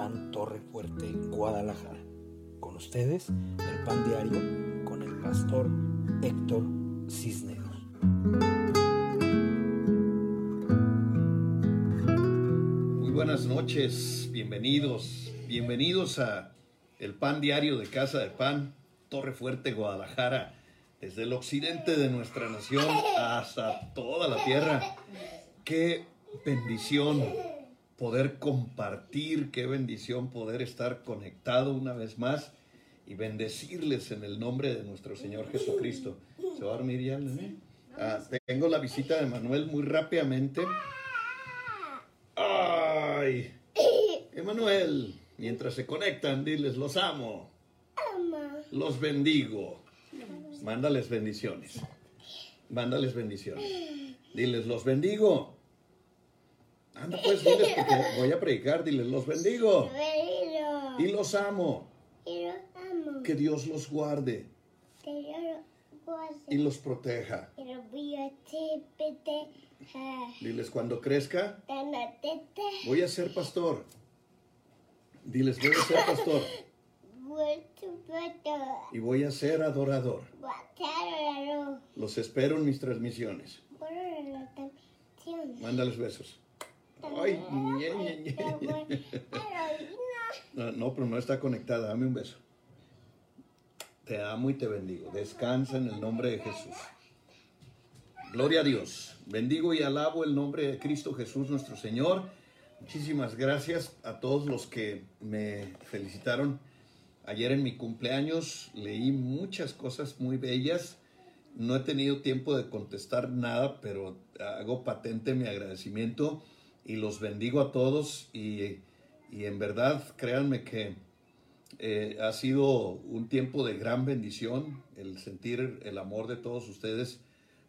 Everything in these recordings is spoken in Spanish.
Pan Torre Fuerte, Guadalajara. Con ustedes, el Pan Diario con el pastor Héctor Cisneros. Muy buenas noches, bienvenidos, bienvenidos a el Pan Diario de Casa de Pan, Torre Fuerte, Guadalajara, desde el occidente de nuestra nación hasta toda la tierra. Qué bendición poder compartir, qué bendición poder estar conectado una vez más y bendecirles en el nombre de nuestro Señor Jesucristo. ¿Se va a dormir ya? Ah, tengo la visita de Manuel muy rápidamente. ¡Ay! Emanuel, mientras se conectan, diles, los amo. Los bendigo. Mándales bendiciones. Mándales bendiciones. Diles, los bendigo. Anda pues, diles, porque voy a predicar, diles, los bendigo. Y los amo. Y los amo. Que Dios los guarde Que yo los guarde. y los proteja. Y los voy a proteger. Diles, cuando crezca, voy a ser pastor. Diles, voy a ser pastor y voy a ser adorador. Los espero en mis transmisiones. Mándales besos. Ay, ñe, ñe, ñe. No, no, pero no está conectada. Dame un beso. Te amo y te bendigo. Descansa en el nombre de Jesús. Gloria a Dios. Bendigo y alabo el nombre de Cristo Jesús nuestro Señor. Muchísimas gracias a todos los que me felicitaron ayer en mi cumpleaños. Leí muchas cosas muy bellas. No he tenido tiempo de contestar nada, pero hago patente mi agradecimiento y los bendigo a todos y, y en verdad créanme que eh, ha sido un tiempo de gran bendición el sentir el amor de todos ustedes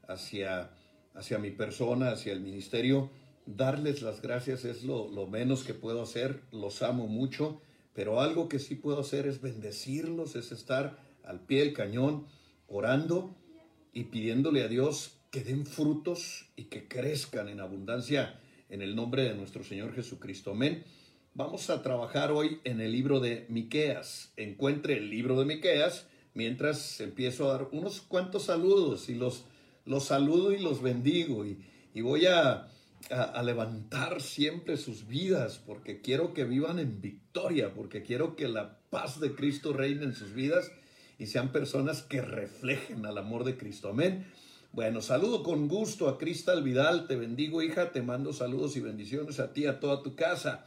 hacia, hacia mi persona, hacia el ministerio. Darles las gracias es lo, lo menos que puedo hacer, los amo mucho, pero algo que sí puedo hacer es bendecirlos, es estar al pie del cañón orando y pidiéndole a Dios que den frutos y que crezcan en abundancia en el nombre de nuestro Señor Jesucristo. Amén. Vamos a trabajar hoy en el libro de Miqueas. Encuentre el libro de Miqueas mientras empiezo a dar unos cuantos saludos y los, los saludo y los bendigo y, y voy a, a, a levantar siempre sus vidas porque quiero que vivan en victoria, porque quiero que la paz de Cristo reine en sus vidas y sean personas que reflejen al amor de Cristo. Amén. Bueno, saludo con gusto a Cristal Vidal, te bendigo hija, te mando saludos y bendiciones a ti, a toda tu casa.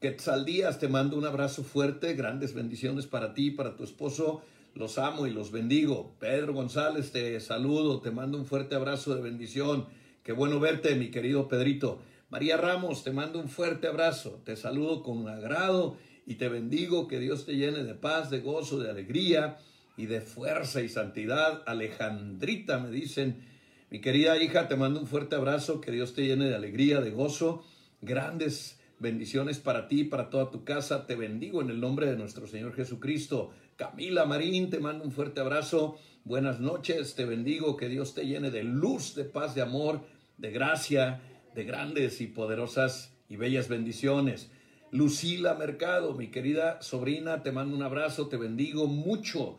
Quetzal Díaz, te mando un abrazo fuerte, grandes bendiciones para ti, para tu esposo, los amo y los bendigo. Pedro González, te saludo, te mando un fuerte abrazo de bendición. Qué bueno verte, mi querido Pedrito. María Ramos, te mando un fuerte abrazo, te saludo con agrado y te bendigo, que Dios te llene de paz, de gozo, de alegría y de fuerza y santidad. Alejandrita, me dicen, mi querida hija, te mando un fuerte abrazo, que Dios te llene de alegría, de gozo, grandes bendiciones para ti, para toda tu casa. Te bendigo en el nombre de nuestro Señor Jesucristo. Camila Marín, te mando un fuerte abrazo. Buenas noches, te bendigo, que Dios te llene de luz, de paz, de amor, de gracia, de grandes y poderosas y bellas bendiciones. Lucila Mercado, mi querida sobrina, te mando un abrazo, te bendigo mucho.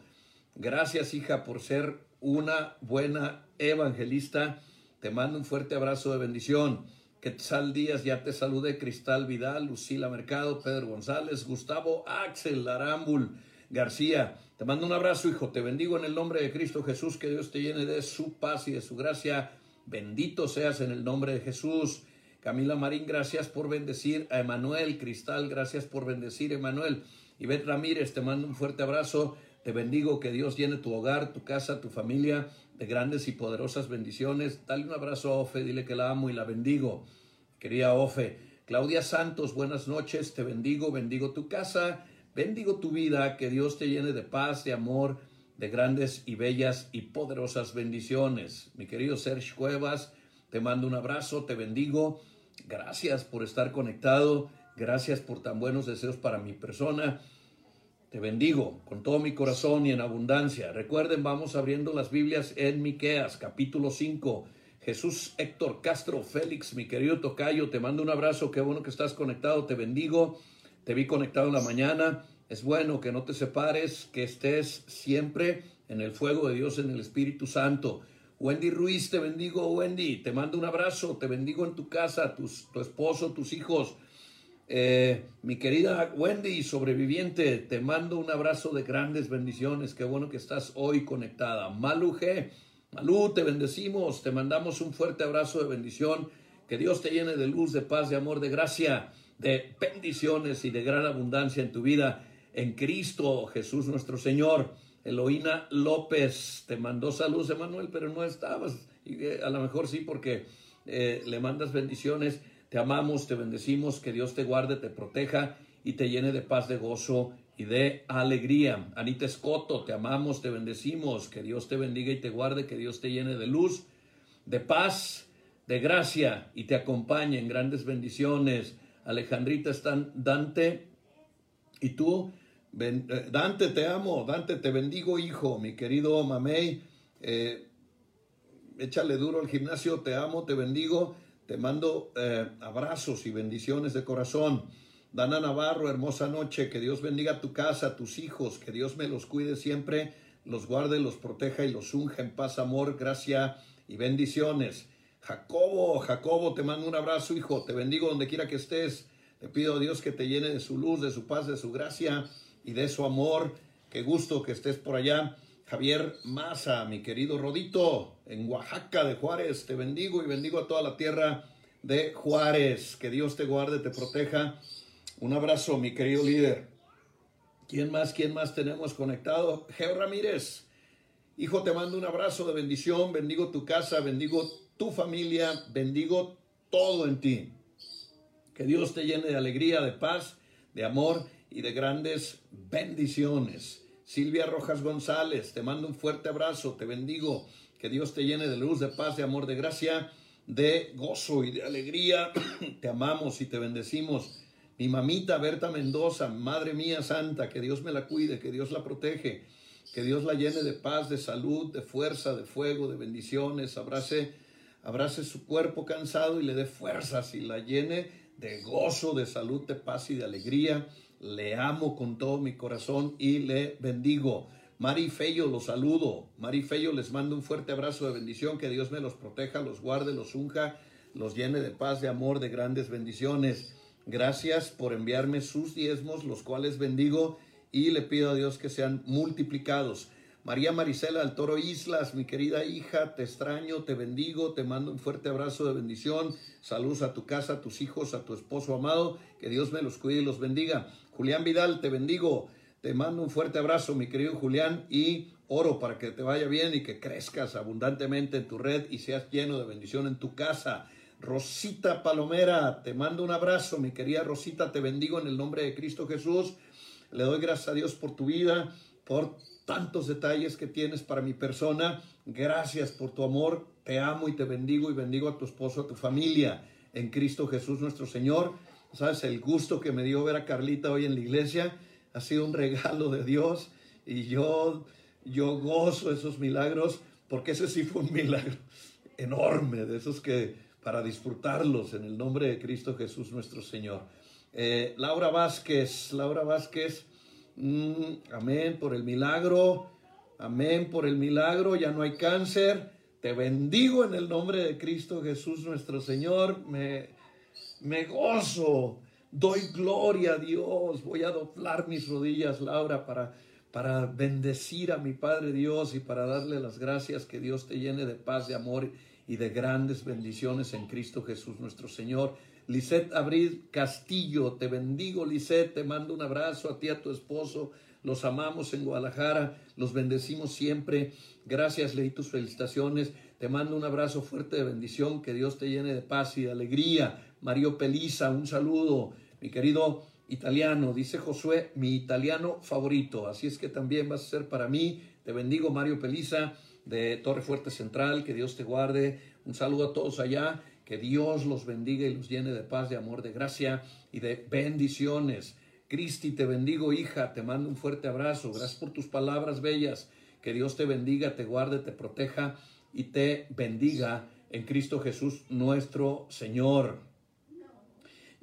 Gracias, hija, por ser una buena evangelista. Te mando un fuerte abrazo de bendición. Quetzal Díaz, ya te saludé. Cristal Vidal, Lucila Mercado, Pedro González, Gustavo Axel Arambul García. Te mando un abrazo, hijo. Te bendigo en el nombre de Cristo Jesús. Que Dios te llene de su paz y de su gracia. Bendito seas en el nombre de Jesús. Camila Marín, gracias por bendecir a Emanuel. Cristal, gracias por bendecir a Emanuel. Ivette Ramírez, te mando un fuerte abrazo. Te bendigo, que Dios llene tu hogar, tu casa, tu familia de grandes y poderosas bendiciones. Dale un abrazo a Ofe, dile que la amo y la bendigo. Querida Ofe. Claudia Santos, buenas noches, te bendigo, bendigo tu casa, bendigo tu vida, que Dios te llene de paz, de amor, de grandes y bellas y poderosas bendiciones. Mi querido Sergio Cuevas, te mando un abrazo, te bendigo. Gracias por estar conectado, gracias por tan buenos deseos para mi persona. Te bendigo con todo mi corazón y en abundancia. Recuerden, vamos abriendo las Biblias en Miqueas, capítulo 5. Jesús Héctor Castro Félix, mi querido Tocayo, te mando un abrazo, qué bueno que estás conectado, te bendigo. te vi conectado en la mañana. Es bueno que no te separes, que estés siempre en el fuego de Dios, en el Espíritu Santo. Wendy Ruiz, te bendigo, Wendy. Te mando un abrazo, te bendigo en tu casa, tus, tu esposo, tus hijos. Eh, mi querida Wendy, sobreviviente, te mando un abrazo de grandes bendiciones. Qué bueno que estás hoy conectada. Malu G, Malú, te bendecimos, te mandamos un fuerte abrazo de bendición. Que Dios te llene de luz, de paz, de amor, de gracia, de bendiciones y de gran abundancia en tu vida. En Cristo Jesús nuestro Señor. Eloína López te mandó saludos, Emanuel, pero no estabas. Y eh, a lo mejor sí, porque eh, le mandas bendiciones. Te amamos, te bendecimos, que Dios te guarde, te proteja y te llene de paz, de gozo y de alegría. Anita Escoto, te amamos, te bendecimos, que Dios te bendiga y te guarde, que Dios te llene de luz, de paz, de gracia y te acompañe en grandes bendiciones. Alejandrita están Dante y tú, eh, Dante te amo, Dante te bendigo hijo, mi querido Mamey, eh, échale duro al gimnasio, te amo, te bendigo, te mando eh, abrazos y bendiciones de corazón. Dana Navarro, hermosa noche, que Dios bendiga tu casa, tus hijos, que Dios me los cuide siempre, los guarde, los proteja y los unja en paz, amor, gracia y bendiciones. Jacobo, Jacobo, te mando un abrazo, hijo, te bendigo donde quiera que estés. Le pido a Dios que te llene de su luz, de su paz, de su gracia y de su amor. Qué gusto que estés por allá. Javier Maza, mi querido Rodito, en Oaxaca de Juárez, te bendigo y bendigo a toda la tierra de Juárez. Que Dios te guarde, te proteja un abrazo, mi querido líder. ¿Quién más? ¿Quién más tenemos conectado? Geo Ramírez. Hijo, te mando un abrazo de bendición. Bendigo tu casa, bendigo tu familia, bendigo todo en ti. Que Dios te llene de alegría, de paz, de amor y de grandes bendiciones. Silvia Rojas González, te mando un fuerte abrazo, te bendigo. Que Dios te llene de luz, de paz, de amor, de gracia, de gozo y de alegría. te amamos y te bendecimos. Mi mamita Berta Mendoza, Madre mía Santa, que Dios me la cuide, que Dios la protege, que Dios la llene de paz, de salud, de fuerza, de fuego, de bendiciones. Abrace, abrace su cuerpo cansado y le dé fuerzas y la llene de gozo, de salud, de paz y de alegría. Le amo con todo mi corazón y le bendigo. Mari Fello, los saludo. Mari Fello, les mando un fuerte abrazo de bendición. Que Dios me los proteja, los guarde, los unja, los llene de paz, de amor, de grandes bendiciones. Gracias por enviarme sus diezmos, los cuales bendigo y le pido a Dios que sean multiplicados. María Marisela del Toro Islas, mi querida hija, te extraño, te bendigo, te mando un fuerte abrazo de bendición. Saludos a tu casa, a tus hijos, a tu esposo amado. Que Dios me los cuide y los bendiga. Julián Vidal, te bendigo. Te mando un fuerte abrazo, mi querido Julián, y oro para que te vaya bien y que crezcas abundantemente en tu red y seas lleno de bendición en tu casa. Rosita Palomera, te mando un abrazo, mi querida Rosita, te bendigo en el nombre de Cristo Jesús. Le doy gracias a Dios por tu vida, por tantos detalles que tienes para mi persona. Gracias por tu amor. Te amo y te bendigo y bendigo a tu esposo, a tu familia en Cristo Jesús nuestro Señor. Sabes, el gusto que me dio ver a Carlita hoy en la iglesia ha sido un regalo de Dios y yo, yo gozo esos milagros porque ese sí fue un milagro enorme, de esos que para disfrutarlos en el nombre de Cristo Jesús nuestro Señor. Eh, Laura Vázquez, Laura Vázquez, mm, amén por el milagro, amén por el milagro, ya no hay cáncer, te bendigo en el nombre de Cristo Jesús nuestro Señor, me, me gozo, doy gloria a Dios, voy a doblar mis rodillas, Laura, para, para bendecir a mi Padre Dios y para darle las gracias, que Dios te llene de paz, de amor y de grandes bendiciones en Cristo Jesús nuestro Señor. Lisette Abril Castillo, te bendigo Lisette, te mando un abrazo a ti, a tu esposo, los amamos en Guadalajara, los bendecimos siempre. Gracias, leí tus felicitaciones. Te mando un abrazo fuerte de bendición, que Dios te llene de paz y de alegría. Mario Pelisa, un saludo. Mi querido italiano, dice Josué, mi italiano favorito. Así es que también vas a ser para mí. Te bendigo, Mario Pelisa de Torre Fuerte Central, que Dios te guarde. Un saludo a todos allá, que Dios los bendiga y los llene de paz, de amor, de gracia y de bendiciones. Cristi, te bendigo, hija, te mando un fuerte abrazo. Gracias por tus palabras bellas. Que Dios te bendiga, te guarde, te proteja y te bendiga en Cristo Jesús nuestro Señor.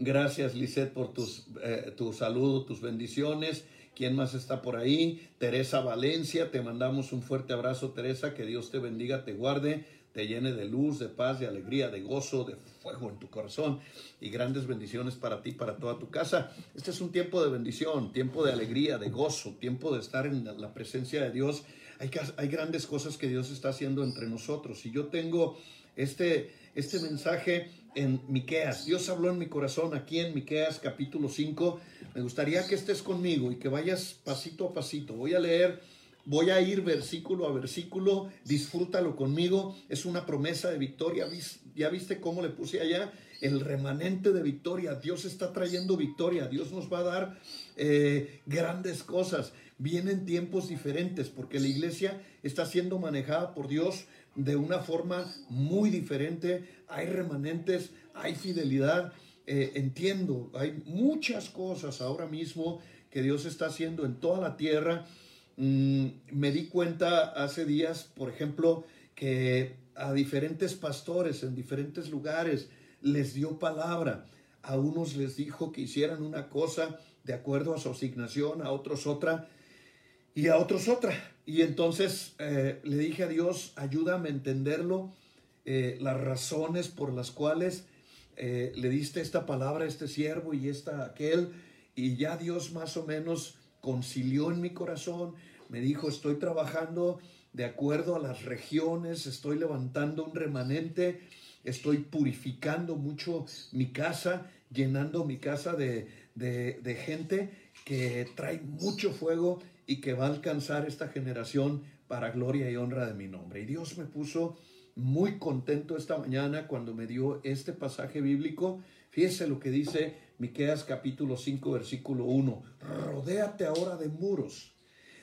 Gracias, Lisette, por tus, eh, tu saludo, tus bendiciones. ¿Quién más está por ahí? Teresa Valencia, te mandamos un fuerte abrazo, Teresa. Que Dios te bendiga, te guarde, te llene de luz, de paz, de alegría, de gozo, de fuego en tu corazón y grandes bendiciones para ti, para toda tu casa. Este es un tiempo de bendición, tiempo de alegría, de gozo, tiempo de estar en la presencia de Dios. Hay, hay grandes cosas que Dios está haciendo entre nosotros. Y yo tengo este, este mensaje en Miqueas. Dios habló en mi corazón aquí en Miqueas capítulo 5. Me gustaría que estés conmigo y que vayas pasito a pasito. Voy a leer, voy a ir versículo a versículo. Disfrútalo conmigo. Es una promesa de victoria. Ya viste cómo le puse allá el remanente de victoria. Dios está trayendo victoria. Dios nos va a dar eh, grandes cosas. Vienen tiempos diferentes porque la iglesia está siendo manejada por Dios de una forma muy diferente. Hay remanentes, hay fidelidad. Eh, entiendo, hay muchas cosas ahora mismo que Dios está haciendo en toda la tierra. Mm, me di cuenta hace días, por ejemplo, que a diferentes pastores en diferentes lugares les dio palabra. A unos les dijo que hicieran una cosa de acuerdo a su asignación, a otros otra y a otros otra. Y entonces eh, le dije a Dios, ayúdame a entenderlo, eh, las razones por las cuales eh, le diste esta palabra a este siervo y esta aquel. Y ya Dios más o menos concilió en mi corazón, me dijo, estoy trabajando de acuerdo a las regiones, estoy levantando un remanente, estoy purificando mucho mi casa, llenando mi casa de, de gente que trae mucho fuego y que va a alcanzar esta generación para gloria y honra de mi nombre. Y Dios me puso muy contento esta mañana cuando me dio este pasaje bíblico. Fíjese lo que dice Miqueas capítulo 5 versículo 1. Rodéate ahora de muros.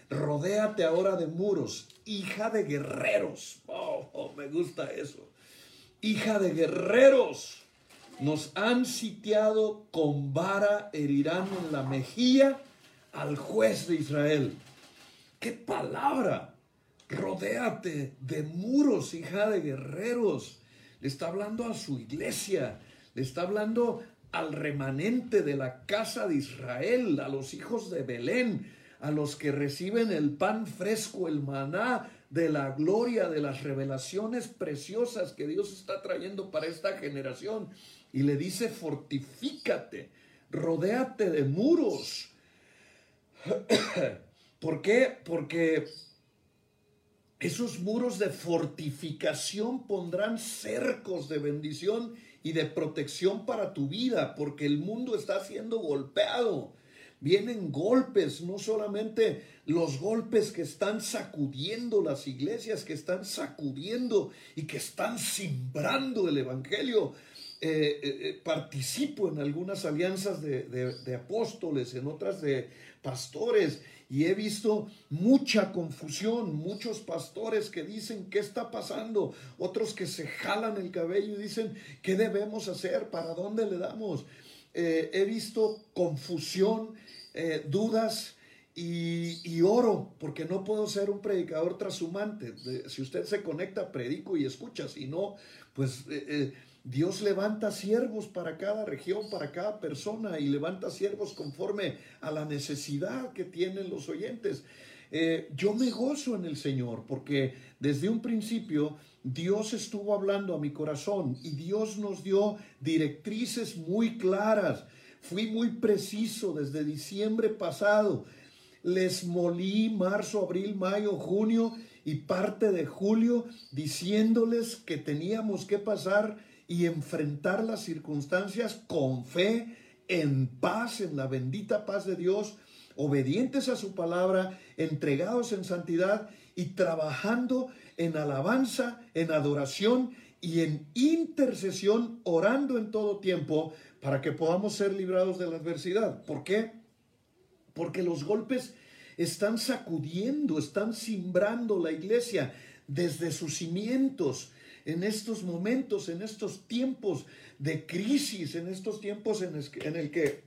Rodéate ahora de muros, hija de guerreros. Oh, oh, me gusta eso. Hija de guerreros. Nos han sitiado con vara, herirán en la mejilla al juez de Israel. ¡Qué palabra! Rodéate de muros, hija de guerreros. Le está hablando a su iglesia, le está hablando al remanente de la casa de Israel, a los hijos de Belén, a los que reciben el pan fresco, el maná de la gloria, de las revelaciones preciosas que Dios está trayendo para esta generación. Y le dice, fortifícate, rodéate de muros, ¿Por qué? Porque esos muros de fortificación pondrán cercos de bendición y de protección para tu vida, porque el mundo está siendo golpeado. Vienen golpes, no solamente los golpes que están sacudiendo las iglesias, que están sacudiendo y que están simbrando el Evangelio, eh, eh, eh, participo en algunas alianzas de, apóstoles, en otras de pastores, y he visto mucha confusión, muchos pastores que dicen, ¿qué está pasando? Otros que se jalan el cabello y dicen, ¿qué debemos hacer? ¿Para dónde le damos? he visto confusión, dudas. Y, oro, porque no puedo ser un predicador trashumante. Si usted se conecta, predico y escucha. Si no, pues Dios levanta siervos para cada región, para cada persona y levanta siervos conforme a la necesidad que tienen los oyentes. Eh, yo me gozo en el Señor porque desde un principio Dios estuvo hablando a mi corazón y Dios nos dio directrices muy claras. Fui muy preciso desde diciembre pasado. Les molí marzo, abril, mayo, junio y parte de julio diciéndoles que teníamos que pasar y enfrentar las circunstancias con fe, en paz, en la bendita paz de Dios, obedientes a su palabra, entregados en santidad y trabajando en alabanza, en adoración y en intercesión, orando en todo tiempo para que podamos ser librados de la adversidad. ¿Por qué? Porque los golpes están sacudiendo, están simbrando la iglesia desde sus cimientos en estos momentos, en estos tiempos de crisis, en estos tiempos en, el que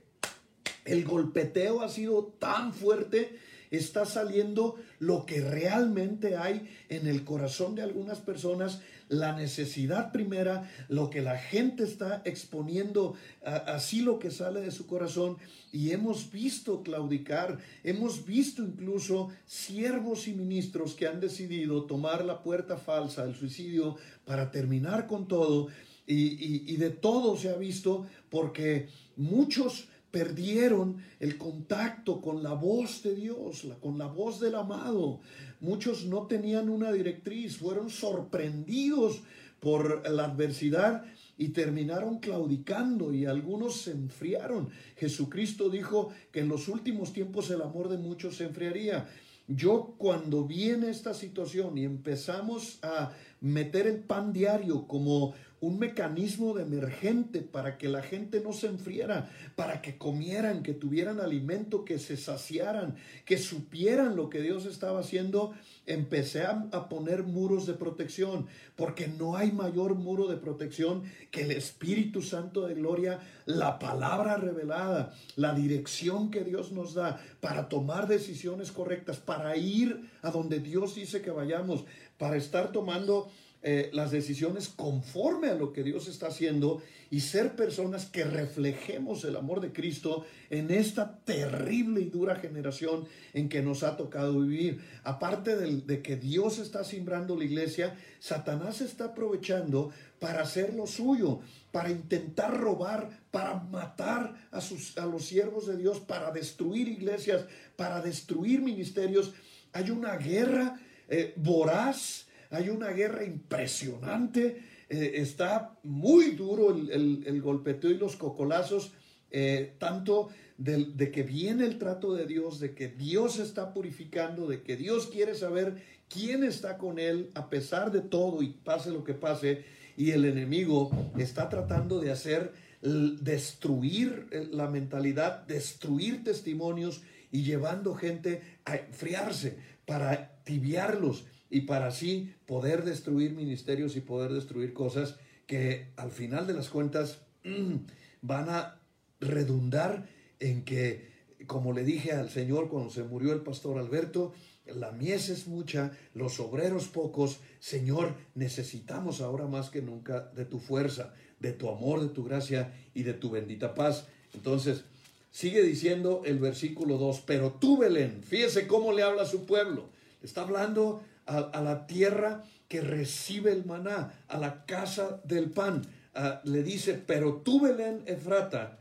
el golpeteo ha sido tan fuerte está saliendo lo que realmente hay en el corazón de algunas personas, la necesidad primera, lo que la gente está exponiendo, así lo que sale de su corazón. Y hemos visto claudicar, hemos visto incluso siervos y ministros que han decidido tomar la puerta falsa del suicidio para terminar con todo. Y, y de todo se ha visto porque muchos perdieron el contacto con la voz de Dios, con la voz del amado. Muchos no tenían una directriz, fueron sorprendidos por la adversidad y terminaron claudicando y algunos se enfriaron. Jesucristo dijo que en los últimos tiempos el amor de muchos se enfriaría. Yo cuando vi en esta situación y empezamos a meter el pan diario como un mecanismo de emergente para que la gente no se enfriara, para que comieran, que tuvieran alimento, que se saciaran, que supieran lo que Dios estaba haciendo, empecé a, poner muros de protección, porque no hay mayor muro de protección que el Espíritu Santo de Gloria, la palabra revelada, la dirección que Dios nos da para tomar decisiones correctas, para ir a donde Dios dice que vayamos, para estar tomando eh, las decisiones conforme a lo que Dios está haciendo y ser personas que reflejemos el amor de Cristo en esta terrible y dura generación en que nos ha tocado vivir. Aparte de, de que Dios está simbrando la iglesia, Satanás está aprovechando para hacer lo suyo, para intentar robar, para matar a, sus, a los siervos de Dios, para destruir iglesias, para destruir ministerios. Hay una guerra eh, voraz hay una guerra impresionante, eh, está muy duro el, golpeteo y los cocolazos, eh, tanto de, que viene el trato de Dios, de que Dios está purificando, de que Dios quiere saber quién está con él a pesar de todo y pase lo que pase, y el enemigo está tratando de hacer destruir eh, la mentalidad, destruir testimonios y llevando gente a enfriarse para tibiarlos y para así poder destruir ministerios y poder destruir cosas que al final de las cuentas van a redundar en que, como le dije al Señor cuando se murió el pastor Alberto, la mies es mucha, los obreros pocos. Señor, necesitamos ahora más que nunca de tu fuerza, de tu amor, de tu gracia y de tu bendita paz. Entonces, sigue diciendo el versículo 2, pero tú, Belén, fíjese cómo le habla a su pueblo. Está hablando a, la tierra que recibe el maná, a la casa del pan. Ah, le dice, pero tú Belén Efrata,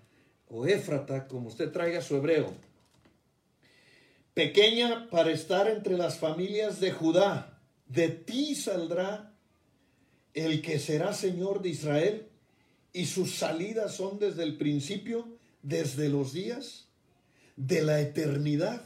o Éfrata, como usted traiga su hebreo, pequeña para estar entre las familias de Judá, de ti saldrá el que será Señor de Israel, y sus salidas son desde el principio, desde los días de la eternidad.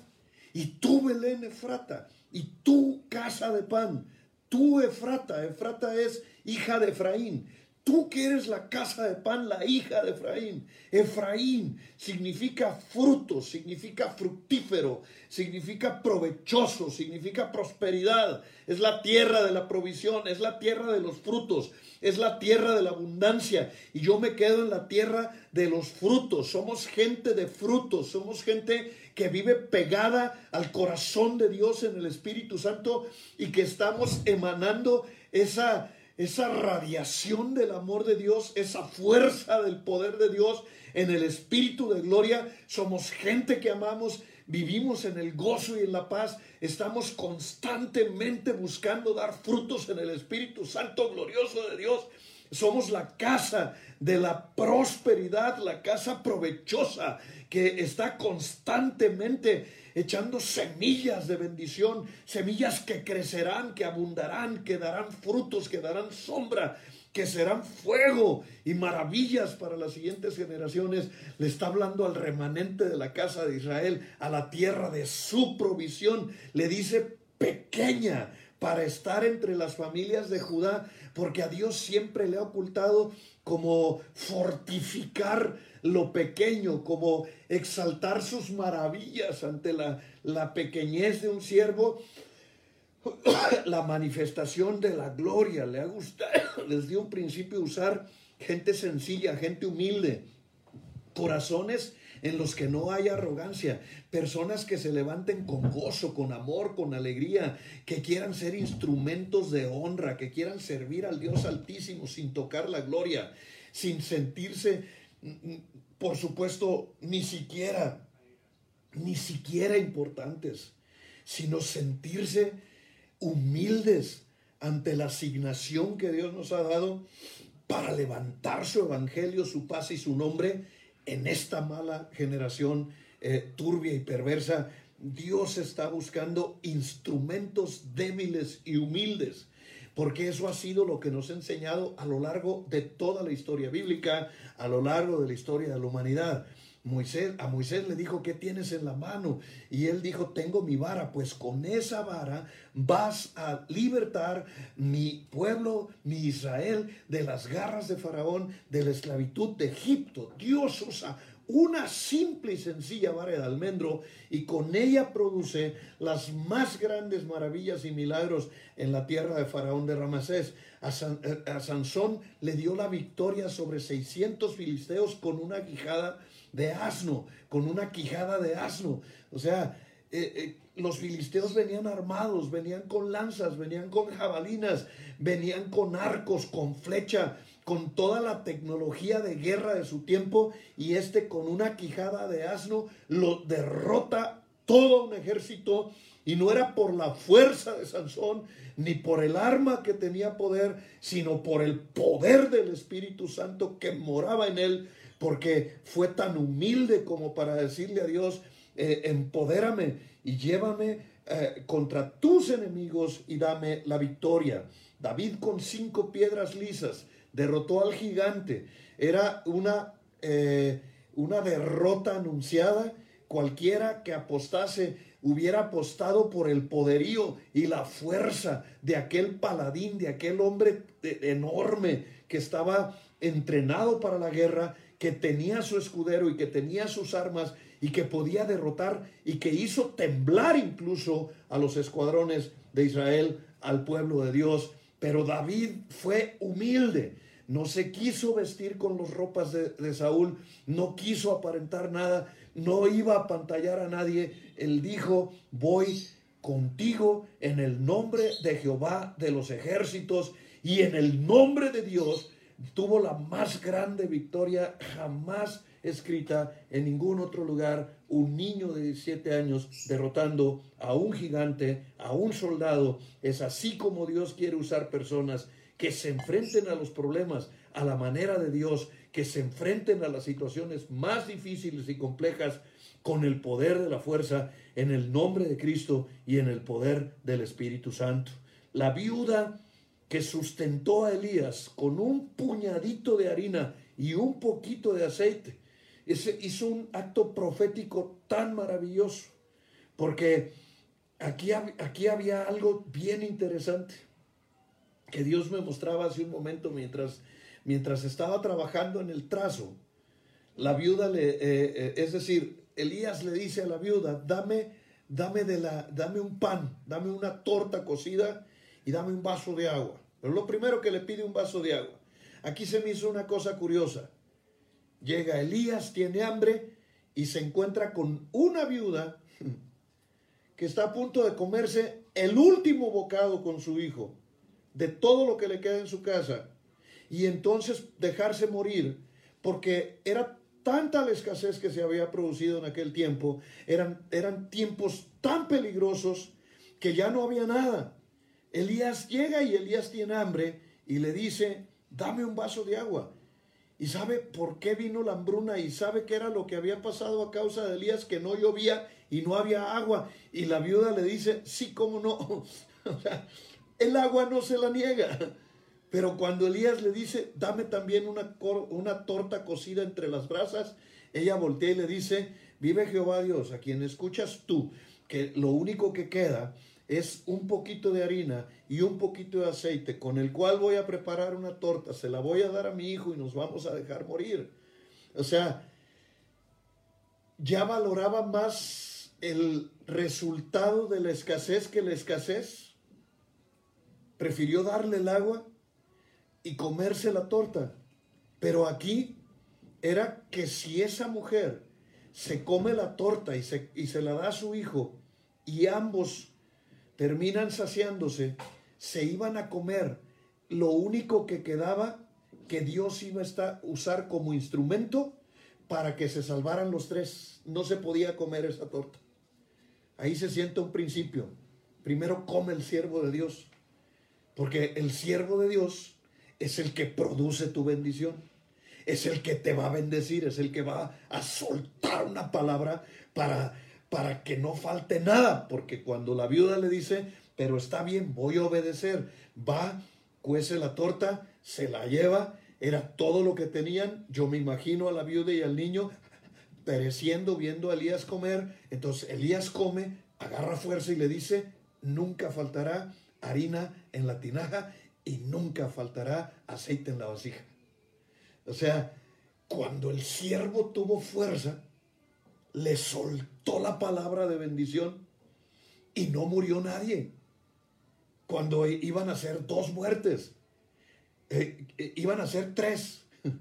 Y tú, Belén Efrata, y tú, casa de pan, tú, Efrata, Efrata es hija de Efraín, Tú que eres la casa de pan, la hija de Efraín. Efraín significa fruto, significa fructífero, significa provechoso, significa prosperidad. Es la tierra de la provisión, es la tierra de los frutos, es la tierra de la abundancia. Y yo me quedo en la tierra de los frutos. Somos gente de frutos, somos gente que vive pegada al corazón de Dios en el Espíritu Santo y que estamos emanando esa esa radiación del amor de Dios, esa fuerza del poder de Dios en el espíritu de gloria. Somos gente que amamos, vivimos en el gozo y en la paz. Estamos constantemente buscando dar frutos en el Espíritu Santo glorioso de Dios. Somos la casa de la prosperidad, la casa provechosa que está constantemente echando semillas de bendición, semillas que crecerán, que abundarán, que darán frutos, que darán sombra, que serán fuego y maravillas para las siguientes generaciones. Le está hablando al remanente de la casa de Israel, a la tierra de su provisión. Le dice pequeña para estar entre las familias de Judá, porque a Dios siempre le ha ocultado como fortificar lo pequeño, como exaltar sus maravillas ante la, la pequeñez de un siervo, la manifestación de la gloria. Le ha gustado desde un principio usar gente sencilla, gente humilde, corazones en los que no haya arrogancia, personas que se levanten con gozo, con amor, con alegría, que quieran ser instrumentos de honra, que quieran servir al Dios Altísimo sin tocar la gloria, sin sentirse, por supuesto, ni siquiera, ni siquiera importantes, sino sentirse humildes ante la asignación que Dios nos ha dado para levantar su evangelio, su paz y su nombre en esta mala generación eh, turbia y perversa. Dios está buscando instrumentos débiles y humildes, porque eso ha sido lo que nos ha enseñado a lo largo de toda la historia bíblica, a lo largo de la historia de la humanidad. Moisés, a Moisés le dijo, ¿qué tienes en la mano? Y él dijo, tengo mi vara, pues con esa vara vas a libertar mi pueblo, mi Israel, de las garras de Faraón, de la esclavitud de Egipto. Dios usa una simple y sencilla vara de almendro y con ella produce las más grandes maravillas y milagros en la tierra de Faraón de Ramasés. A, eh, a Sansón le dio la victoria sobre 600 filisteos con una quijada de asno, con una quijada de asno. O sea, eh, eh, los filisteos venían armados, venían con lanzas, venían con jabalinas, venían con arcos, con flecha, con toda la tecnología de guerra de su tiempo y este con una quijada de asno lo derrota todo un ejército y no era por la fuerza de Sansón ni por el arma que tenía poder, sino por el poder del Espíritu Santo que moraba en él porque fue tan humilde como para decirle a Dios, eh, empodérame y llévame eh, contra tus enemigos y dame la victoria. David con cinco piedras lisas derrotó al gigante. Era una, eh, una derrota anunciada. Cualquiera que apostase hubiera apostado por el poderío y la fuerza de aquel paladín, de aquel hombre enorme que estaba entrenado para la guerra que tenía su escudero y que tenía sus armas y que podía derrotar y que hizo temblar incluso a los escuadrones de Israel, al pueblo de Dios. Pero David fue humilde, no se quiso vestir con las ropas de, Saúl, no quiso aparentar nada, no iba a pantallar a nadie. Él dijo, voy contigo en el nombre de Jehová de los ejércitos y en el nombre de Dios tuvo la más grande victoria jamás escrita en ningún otro lugar, un niño de 17 años derrotando a un gigante, a un soldado. Es así como Dios quiere usar personas que se enfrenten a los problemas a la manera de Dios, que se enfrenten a las situaciones más difíciles y complejas con el poder de la fuerza, en el nombre de Cristo y en el poder del Espíritu Santo. La viuda que sustentó a Elías con un puñadito de harina y un poquito de aceite. Ese hizo un acto profético tan maravilloso, porque aquí, aquí había algo bien interesante que Dios me mostraba hace un momento mientras, mientras estaba trabajando en el trazo. La viuda le, eh, eh, es decir, Elías le dice a la viuda, dame, dame, de la, dame un pan, dame una torta cocida y dame un vaso de agua. Pero lo primero que le pide un vaso de agua. Aquí se me hizo una cosa curiosa. Llega Elías, tiene hambre y se encuentra con una viuda que está a punto de comerse el último bocado con su hijo, de todo lo que le queda en su casa, y entonces dejarse morir, porque era tanta la escasez que se había producido en aquel tiempo, eran, eran tiempos tan peligrosos que ya no había nada. Elías llega y Elías tiene hambre y le dice, dame un vaso de agua. Y sabe por qué vino la hambruna y sabe qué era lo que había pasado a causa de Elías, que no llovía y no había agua. Y la viuda le dice, sí, cómo no. el agua no se la niega. Pero cuando Elías le dice, dame también una, una torta cocida entre las brasas, ella voltea y le dice, vive Jehová Dios, a quien escuchas tú, que lo único que queda es un poquito de harina y un poquito de aceite con el cual voy a preparar una torta, se la voy a dar a mi hijo y nos vamos a dejar morir. O sea, ya valoraba más el resultado de la escasez que la escasez. Prefirió darle el agua y comerse la torta. Pero aquí era que si esa mujer se come la torta y se, y se la da a su hijo y ambos terminan saciándose, se iban a comer lo único que quedaba que Dios iba a usar como instrumento para que se salvaran los tres. No se podía comer esa torta. Ahí se siente un principio. Primero come el siervo de Dios, porque el siervo de Dios es el que produce tu bendición, es el que te va a bendecir, es el que va a soltar una palabra para, para que no falte nada, porque cuando la viuda le dice, pero está bien, voy a obedecer, va, cuece la torta, se la lleva, era todo lo que tenían, yo me imagino a la viuda y al niño pereciendo viendo a Elías comer, entonces Elías come, agarra fuerza y le dice, nunca faltará harina en la tinaja y nunca faltará aceite en la vasija. O sea, cuando el siervo tuvo fuerza, le soltó la palabra de bendición y no murió nadie. Cuando iban a ser dos muertes, eh, eh, iban a ser tres.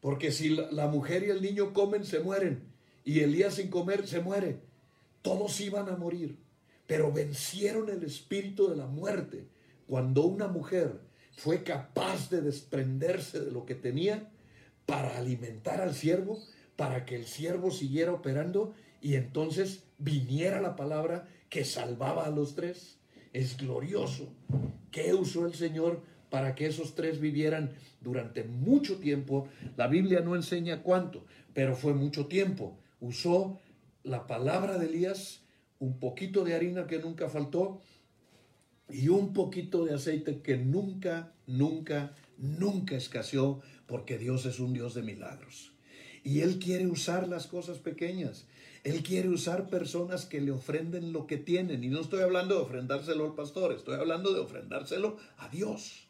Porque si la, mujer y el niño comen, se mueren. Y Elías sin comer, se muere. Todos iban a morir. Pero vencieron el espíritu de la muerte cuando una mujer fue capaz de desprenderse de lo que tenía para alimentar al siervo, para que el siervo siguiera operando y entonces viniera la palabra que salvaba a los tres. Es glorioso. ¿Qué usó el Señor para que esos tres vivieran durante mucho tiempo? La Biblia no enseña cuánto, pero fue mucho tiempo. Usó la palabra de Elías, un poquito de harina que nunca faltó y un poquito de aceite que nunca, nunca, nunca escaseó, porque Dios es un Dios de milagros. Y Él quiere usar las cosas pequeñas. Él quiere usar personas que le ofrenden lo que tienen. Y no estoy hablando de ofrendárselo al pastor, estoy hablando de ofrendárselo a Dios.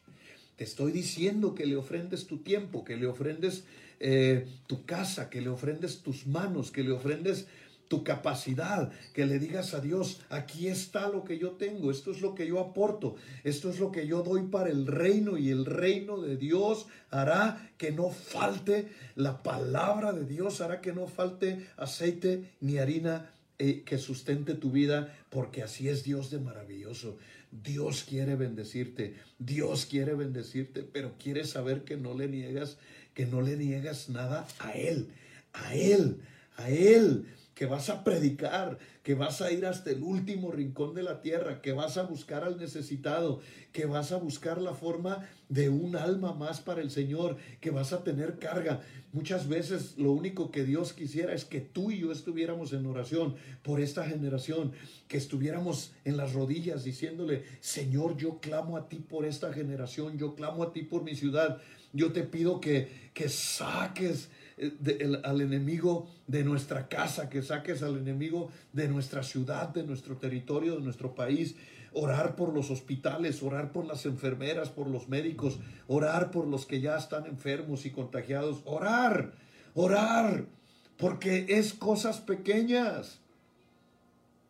Te estoy diciendo que le ofrendes tu tiempo, que le ofrendes eh, tu casa, que le ofrendes tus manos, que le ofrendes tu capacidad, que le digas a Dios, aquí está lo que yo tengo, esto es lo que yo aporto, esto es lo que yo doy para el reino y el reino de Dios hará que no falte la palabra de Dios, hará que no falte aceite ni harina eh, que sustente tu vida, porque así es Dios de maravilloso. Dios quiere bendecirte, Dios quiere bendecirte, pero quiere saber que no le niegas, que no le niegas nada a Él, a Él, a Él que vas a predicar, que vas a ir hasta el último rincón de la tierra, que vas a buscar al necesitado, que vas a buscar la forma de un alma más para el Señor, que vas a tener carga. Muchas veces lo único que Dios quisiera es que tú y yo estuviéramos en oración por esta generación, que estuviéramos en las rodillas diciéndole, Señor, yo clamo a ti por esta generación, yo clamo a ti por mi ciudad, yo te pido que, que saques eh, al enemigo de nuestra casa, que saques al enemigo de nuestra ciudad, de nuestro territorio, de nuestro país. Orar por los hospitales, orar por las enfermeras, por los médicos, orar por los que ya están enfermos y contagiados. Orar, orar, porque es cosas pequeñas.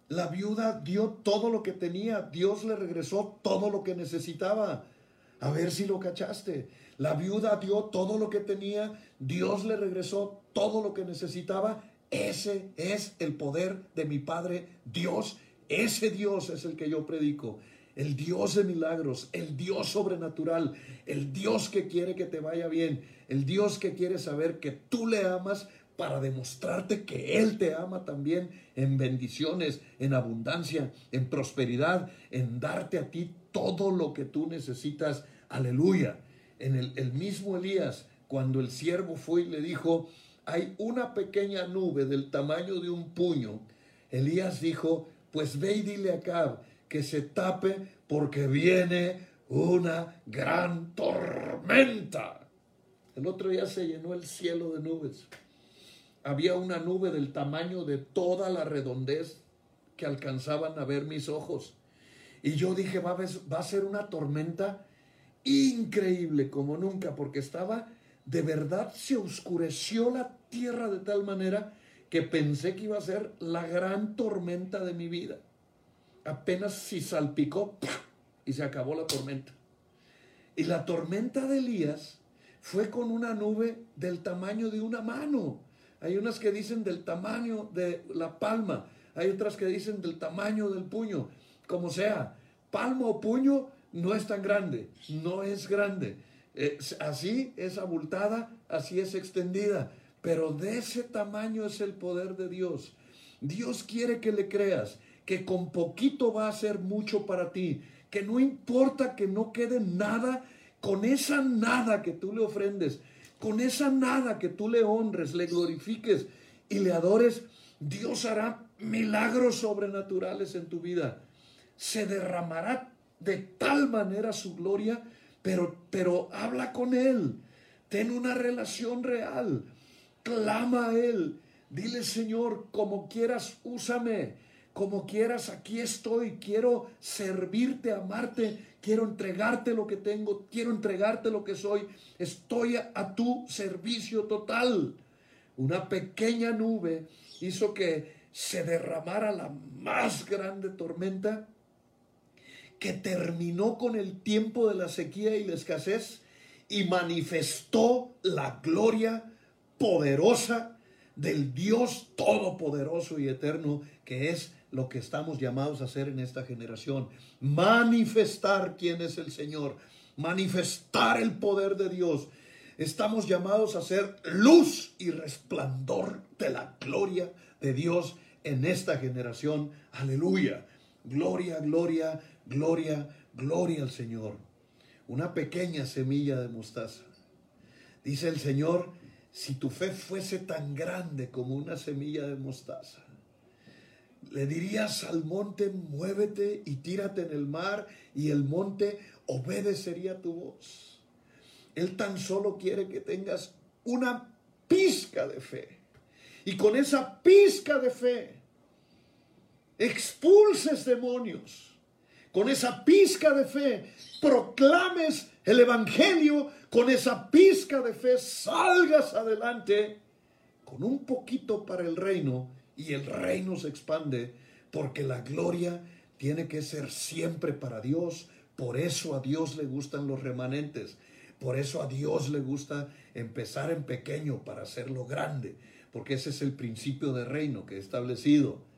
La viuda dio todo lo que tenía, Dios le regresó todo lo que necesitaba. A ver si lo cachaste. La viuda dio todo lo que tenía, Dios le regresó todo lo que necesitaba. Ese es el poder de mi Padre Dios. Ese Dios es el que yo predico. El Dios de milagros, el Dios sobrenatural, el Dios que quiere que te vaya bien, el Dios que quiere saber que tú le amas para demostrarte que Él te ama también en bendiciones, en abundancia, en prosperidad, en darte a ti todo lo que tú necesitas. Aleluya en el, mismo Elías, cuando el siervo fue y le dijo, hay una pequeña nube del tamaño de un puño, Elías dijo, pues ve y dile a Acab que se tape porque viene una gran tormenta. El otro día se llenó el cielo de nubes. Había una nube del tamaño de toda la redondez que alcanzaban a ver mis ojos. Y yo dije, va a ser una tormenta increíble como nunca, porque estaba, de verdad se oscureció la tierra de tal manera que pensé que iba a ser la gran tormenta de mi vida. Apenas si salpicó y se acabó la tormenta. Y la tormenta de Elías fue con una nube del tamaño de una mano. hay unas que dicen del tamaño de la palma, hay otras que dicen del tamaño del puño, como sea, palmo o puño no es tan grande, no es grande. Eh, así es abultada, así es extendida, pero de ese tamaño es el poder de Dios. Dios quiere que le creas, que con poquito va a ser mucho para ti, que no importa que no quede nada, con esa nada que tú le ofrendes, con esa nada que tú le honres, le glorifiques y le adores, Dios hará milagros sobrenaturales en tu vida. Se derramará de tal manera su gloria, pero, pero habla con Él, ten una relación real, clama a Él, dile Señor, como quieras, úsame, como quieras, aquí estoy, quiero servirte, amarte, quiero entregarte lo que tengo, quiero entregarte lo que soy, estoy a, a tu servicio total. Una pequeña nube hizo que se derramara la más grande tormenta que terminó con el tiempo de la sequía y la escasez y manifestó la gloria poderosa del Dios todopoderoso y eterno, que es lo que estamos llamados a hacer en esta generación. Manifestar quién es el Señor, manifestar el poder de Dios. Estamos llamados a ser luz y resplandor de la gloria de Dios en esta generación. Aleluya. Gloria, gloria, Gloria, gloria al Señor. Una pequeña semilla de mostaza. Dice el Señor, si tu fe fuese tan grande como una semilla de mostaza, le dirías al monte, muévete y tírate en el mar, y el monte obedecería tu voz. Él tan solo quiere que tengas una pizca de fe. Y con esa pizca de fe, expulses demonios con esa pizca de fe, proclames el Evangelio, con esa pizca de fe salgas adelante con un poquito para el reino y el reino se expande porque la gloria tiene que ser siempre para Dios. Por eso a Dios le gustan los remanentes. Por eso a Dios le gusta empezar en pequeño para hacerlo grande. Porque ese es el principio de reino que he establecido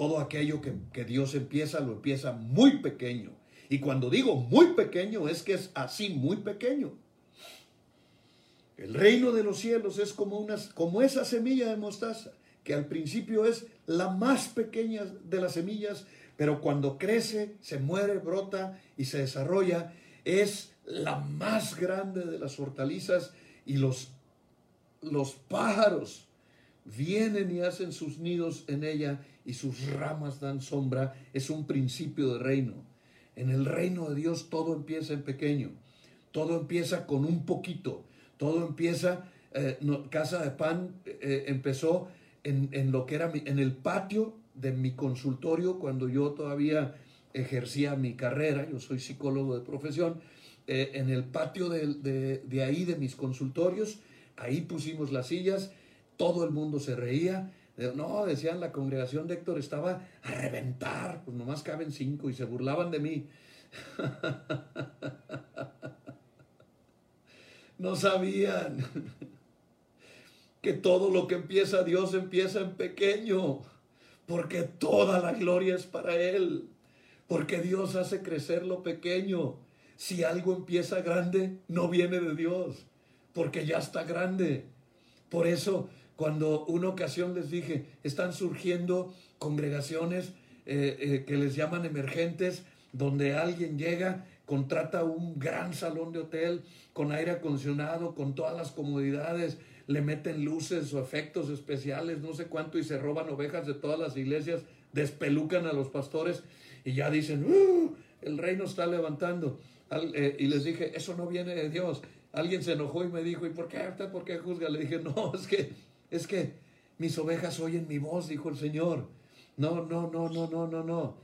todo aquello que, Dios empieza, lo empieza muy pequeño. Y cuando digo muy pequeño, es que es así, muy pequeño. El reino de los cielos es como, como esa semilla de mostaza, que al principio es la más pequeña de las semillas, pero cuando crece, se muere, brota y se desarrolla, es la más grande de las hortalizas y los, los pájaros vienen y hacen sus nidos en ella y sus ramas dan sombra, es un principio de reino. En el reino de Dios todo empieza en pequeño, todo empieza con un poquito, todo empieza, eh, Casa de Pan eh, empezó en, lo que era en el patio de mi consultorio cuando yo todavía ejercía mi carrera, yo soy psicólogo de profesión, eh, en el patio de, de ahí de mis consultorios, ahí pusimos las sillas, todo el mundo se reía, no, decían, la congregación de Héctor estaba a reventar, pues nomás caben cinco y se burlaban de mí. no sabían que todo lo que empieza Dios empieza en pequeño, porque toda la gloria es para Él, porque Dios hace crecer lo pequeño. Si algo empieza grande, no viene de Dios, porque ya está grande. Por eso cuando una ocasión les dije, están surgiendo congregaciones eh, eh, que les llaman emergentes, donde alguien llega, contrata un gran salón de hotel con aire acondicionado, con todas las comodidades, le meten luces o efectos especiales, no sé cuánto, y se roban ovejas de todas las iglesias, despelucan a los pastores y ya dicen, uh, el reino está levantando. Eh, y les dije, eso no viene de Dios. Alguien se enojó y me dijo, ¿y por qué por qué juzga? Le dije, no, es que es que mis ovejas oyen mi voz, dijo el Señor. No, no, no, no, no, no, no.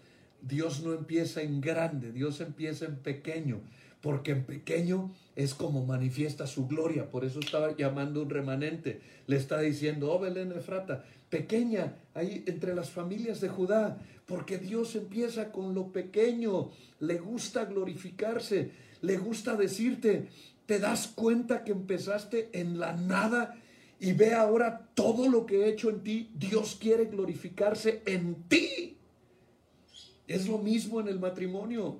Dios no empieza en grande, Dios empieza en pequeño, porque en pequeño es como manifiesta su gloria. Por eso estaba llamando un remanente. Le está diciendo, oh Belén Efrata, pequeña, ahí entre las familias de Judá, porque Dios empieza con lo pequeño, le gusta glorificarse, le gusta decirte, te das cuenta que empezaste en la nada y ve ahora todo lo que he hecho en ti. Dios quiere glorificarse en ti. Es lo mismo en el matrimonio.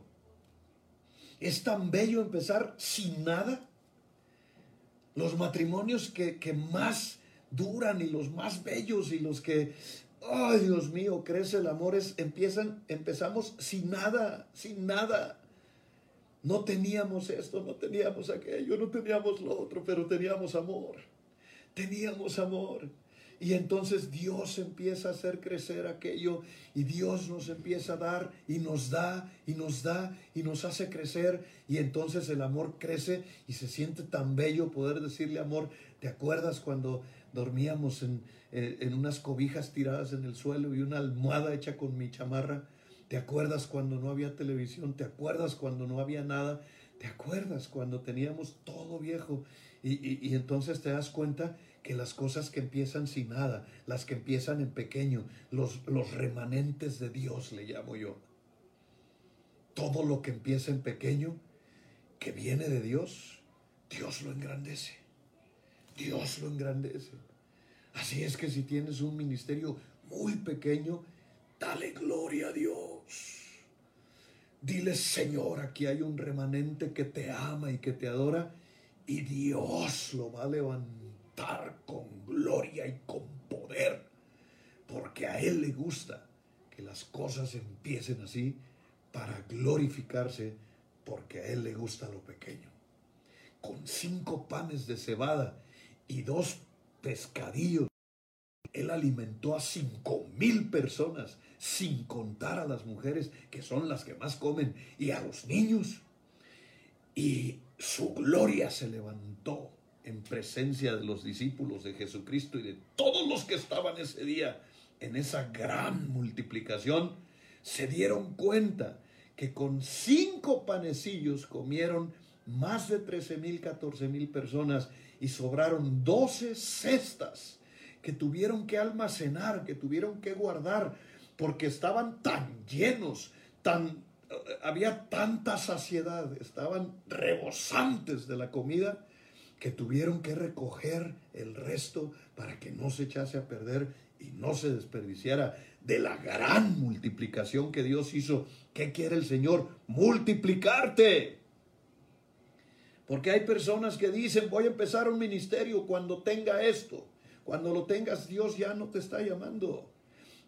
Es tan bello empezar sin nada. Los matrimonios que, que más duran y los más bellos y los que, ay Dios mío, crece el amor, es, empiezan, empezamos sin nada, sin nada. No teníamos esto, no teníamos aquello, no teníamos lo otro, pero teníamos amor. Teníamos amor. Y entonces Dios empieza a hacer crecer aquello y Dios nos empieza a dar y nos da y nos da y nos hace crecer y entonces el amor crece y se siente tan bello poder decirle amor, ¿te acuerdas cuando dormíamos en, en unas cobijas tiradas en el suelo y una almohada hecha con mi chamarra? ¿Te acuerdas cuando no había televisión? ¿Te acuerdas cuando no había nada? ¿Te acuerdas cuando teníamos todo viejo? Y, entonces te das cuenta que las cosas que empiezan sin nada, las que empiezan en pequeño, los, los remanentes de Dios le llamo yo. Todo lo que empieza en pequeño, que viene de Dios, Dios lo engrandece. Dios lo engrandece. Así es que si tienes un ministerio muy pequeño, dale gloria a Dios. Dile, Señor, aquí hay un remanente que te ama y que te adora y Dios lo va a levantar con gloria y con poder, porque a Él le gusta que las cosas empiecen así para glorificarse, porque a Él le gusta lo pequeño. Con cinco panes de cebada y dos pescadillos, Él alimentó a cinco mil personas, sin contar a las mujeres, que son las que más comen, y a los niños. Y su gloria se levantó en presencia de los discípulos de Jesucristo y de todos los que estaban ese día en esa gran multiplicación, se dieron cuenta que con cinco panecillos comieron más de 13 mil, 14 mil personas y sobraron 12 cestas que tuvieron que almacenar, que tuvieron que guardar, porque estaban tan llenos, tan había tanta saciedad, estaban rebosantes de la comida, que tuvieron que recoger el resto para que no se echase a perder y no se desperdiciara de la gran multiplicación que Dios hizo. ¿Qué quiere el Señor? Multiplicarte. Porque hay personas que dicen, voy a empezar un ministerio cuando tenga esto. Cuando lo tengas, Dios ya no te está llamando.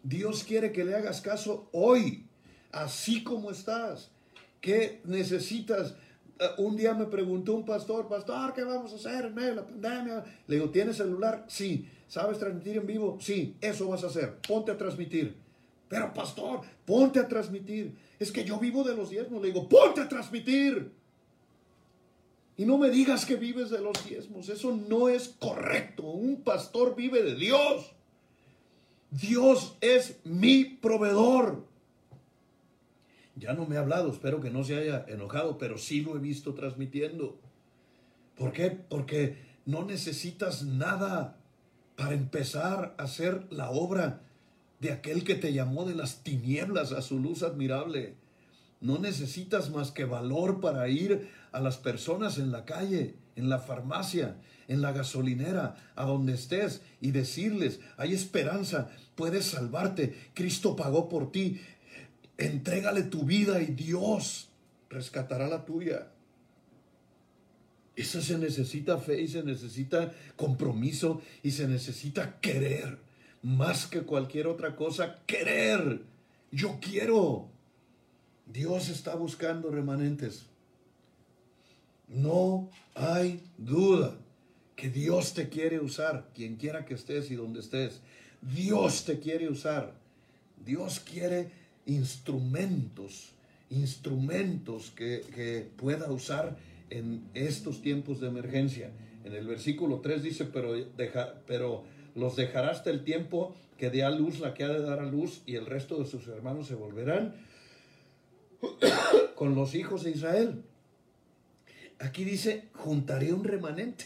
Dios quiere que le hagas caso hoy así como estás. ¿Qué necesitas? Eh, un día me preguntó un pastor, pastor, ¿qué vamos a hacer en medio de la pandemia? Le digo, ¿tienes celular? Sí. ¿Sabes transmitir en vivo? Sí, eso vas a hacer. Ponte a transmitir. Pero pastor, ponte a transmitir. Es que yo vivo de los diezmos. Le digo, ponte a transmitir. Y no me digas que vives de los diezmos. Eso no es correcto. Un pastor vive de Dios. Dios es mi proveedor. Ya no me ha hablado, espero que no se haya enojado, pero sí lo he visto transmitiendo. ¿Por qué? Porque no necesitas nada para empezar a hacer la obra de aquel que te llamó de las tinieblas a su luz admirable. No necesitas más que valor para ir a las personas en la calle, en la farmacia, en la gasolinera, a donde estés y decirles, hay esperanza, puedes salvarte, Cristo pagó por ti, Entrégale tu vida y Dios rescatará la tuya. Eso se necesita fe y se necesita compromiso y se necesita querer. Más que cualquier otra cosa, querer. Yo quiero. Dios está buscando remanentes. No hay duda que Dios te quiere usar, quien quiera que estés y donde estés. Dios te quiere usar. Dios quiere instrumentos, instrumentos que, pueda usar en estos tiempos de emergencia. En el versículo 3 dice, pero, deja, pero los dejará hasta el tiempo que dé a luz la que ha de dar a luz y el resto de sus hermanos se volverán con los hijos de Israel. Aquí dice, juntaré un remanente.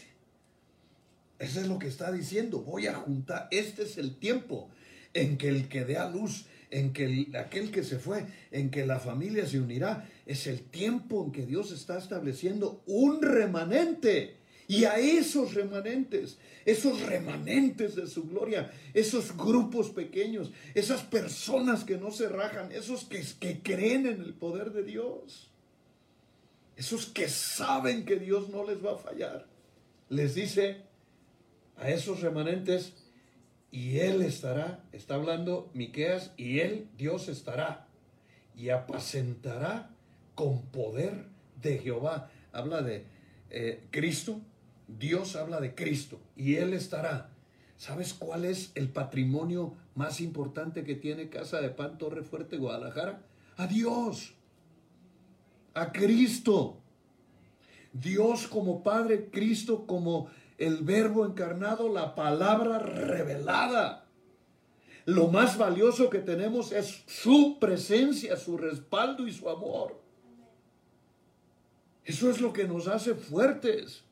Eso es lo que está diciendo. Voy a juntar. Este es el tiempo en que el que dé a luz en que aquel que se fue, en que la familia se unirá, es el tiempo en que Dios está estableciendo un remanente. Y a esos remanentes, esos remanentes de su gloria, esos grupos pequeños, esas personas que no se rajan, esos que, que creen en el poder de Dios, esos que saben que Dios no les va a fallar, les dice a esos remanentes, y Él estará, está hablando Miqueas, y Él, Dios estará, y apacentará con poder de Jehová. Habla de eh, Cristo, Dios habla de Cristo, y Él estará. ¿Sabes cuál es el patrimonio más importante que tiene Casa de Pan Torre Fuerte Guadalajara? A Dios, a Cristo. Dios como Padre, Cristo como el verbo encarnado, la palabra revelada. Lo más valioso que tenemos es su presencia, su respaldo y su amor. Eso es lo que nos hace fuertes.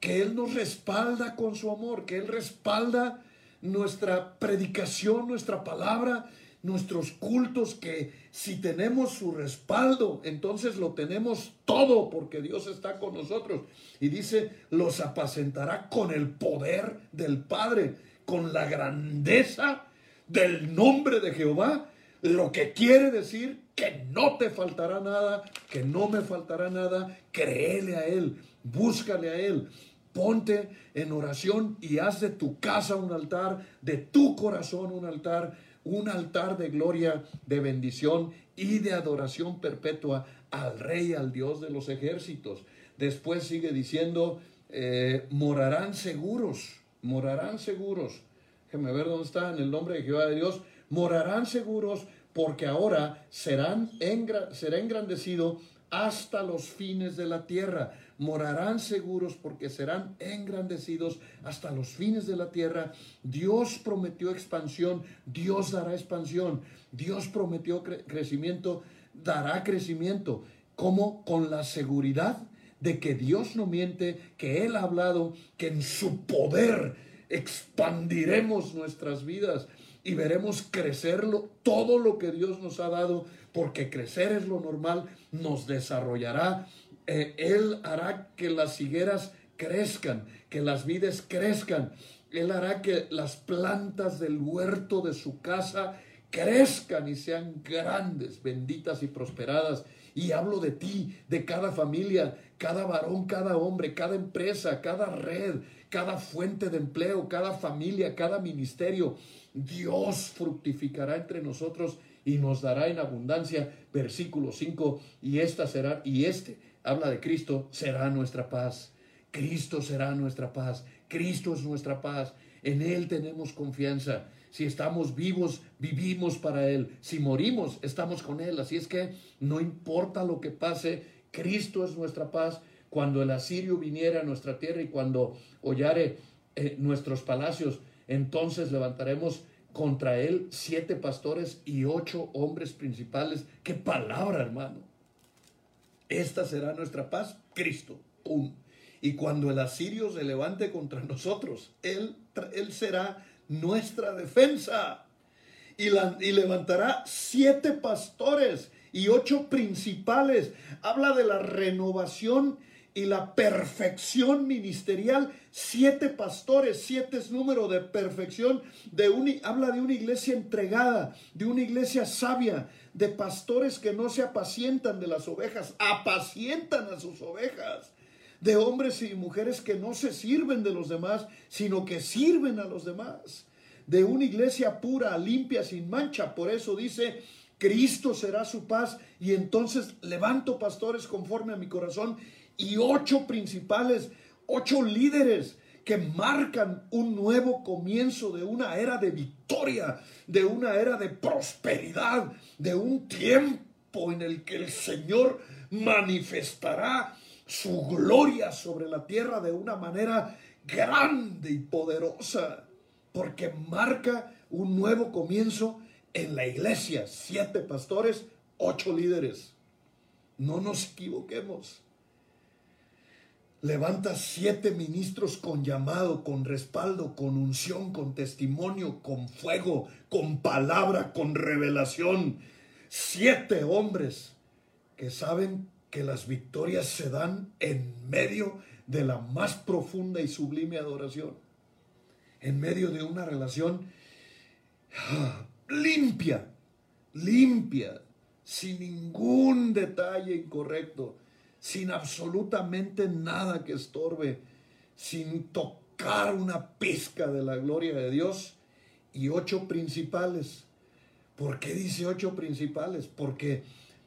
Que Él nos respalda con su amor, que Él respalda nuestra predicación, nuestra palabra, nuestros cultos, que si tenemos su respaldo, entonces lo tenemos todo porque Dios está con nosotros. Y dice, los apacentará con el poder del Padre, con la grandeza del nombre de Jehová, lo que quiere decir que no te faltará nada, que no me faltará nada, créele a Él, búscale a Él. Ponte en oración y haz de tu casa un altar, de tu corazón un altar, un altar de gloria, de bendición y de adoración perpetua al Rey, al Dios de los ejércitos. Después sigue diciendo, eh, morarán seguros, morarán seguros. Déjame ver dónde está, en el nombre de Jehová de Dios, morarán seguros porque ahora serán será engrandecido hasta los fines de la tierra morarán seguros porque serán engrandecidos hasta los fines de la tierra. Dios prometió expansión, Dios dará expansión. Dios prometió crecimiento, dará crecimiento. como Con la seguridad de que Dios no miente, que Él ha hablado, que en su poder expandiremos nuestras vidas y veremos crecerlo todo lo que Dios nos ha dado, porque crecer es lo normal, nos desarrollará eh, él hará que las higueras crezcan, que las vides crezcan. Él hará que las plantas del huerto de su casa crezcan y sean grandes, benditas y prosperadas. Y hablo de ti, de cada familia, cada varón, cada hombre, cada empresa, cada red, cada fuente de empleo, cada familia, cada ministerio. Dios fructificará entre nosotros y nos dará en abundancia. Versículo 5, y esta será, y este habla de Cristo, será nuestra paz. Cristo será nuestra paz. Cristo es nuestra paz. En Él tenemos confianza. Si estamos vivos, vivimos para Él. Si morimos, estamos con Él. Así es que no importa lo que pase, Cristo es nuestra paz. Cuando el asirio viniera a nuestra tierra y cuando hollare eh, nuestros palacios, entonces levantaremos contra Él siete pastores y ocho hombres principales. ¡Qué palabra, hermano! Esta será nuestra paz, Cristo. Y cuando el asirio se levante contra nosotros, Él, él será nuestra defensa. Y, y levantará siete pastores y ocho principales. Habla de la renovación y la perfección ministerial. Siete pastores, siete es número de perfección. De habla de una iglesia entregada, de una iglesia sabia, de pastores que no se apacientan de las ovejas, apacientan a sus ovejas. De hombres y mujeres que no se sirven de los demás, sino que sirven a los demás. De una iglesia pura, limpia, sin mancha. Por eso dice, Cristo será su paz. Y entonces levanto pastores conforme a mi corazón y ocho principales, ocho líderes que marcan un nuevo comienzo de una era de victoria, de una era de prosperidad, de un tiempo en el que el Señor manifestará su gloria sobre la tierra de una manera grande y poderosa, porque marca un nuevo comienzo en la iglesia. Siete pastores, ocho líderes. No nos equivoquemos. Levanta siete ministros con llamado, con respaldo, con unción, con testimonio, con fuego, con palabra, con revelación. Siete hombres que saben que las victorias se dan en medio de la más profunda y sublime adoración, en medio de una relación ah, limpia, limpia, sin ningún detalle incorrecto, sin absolutamente nada que estorbe, sin tocar una pizca de la gloria de Dios y ocho principales. ¿Por qué dice ocho principales? Porque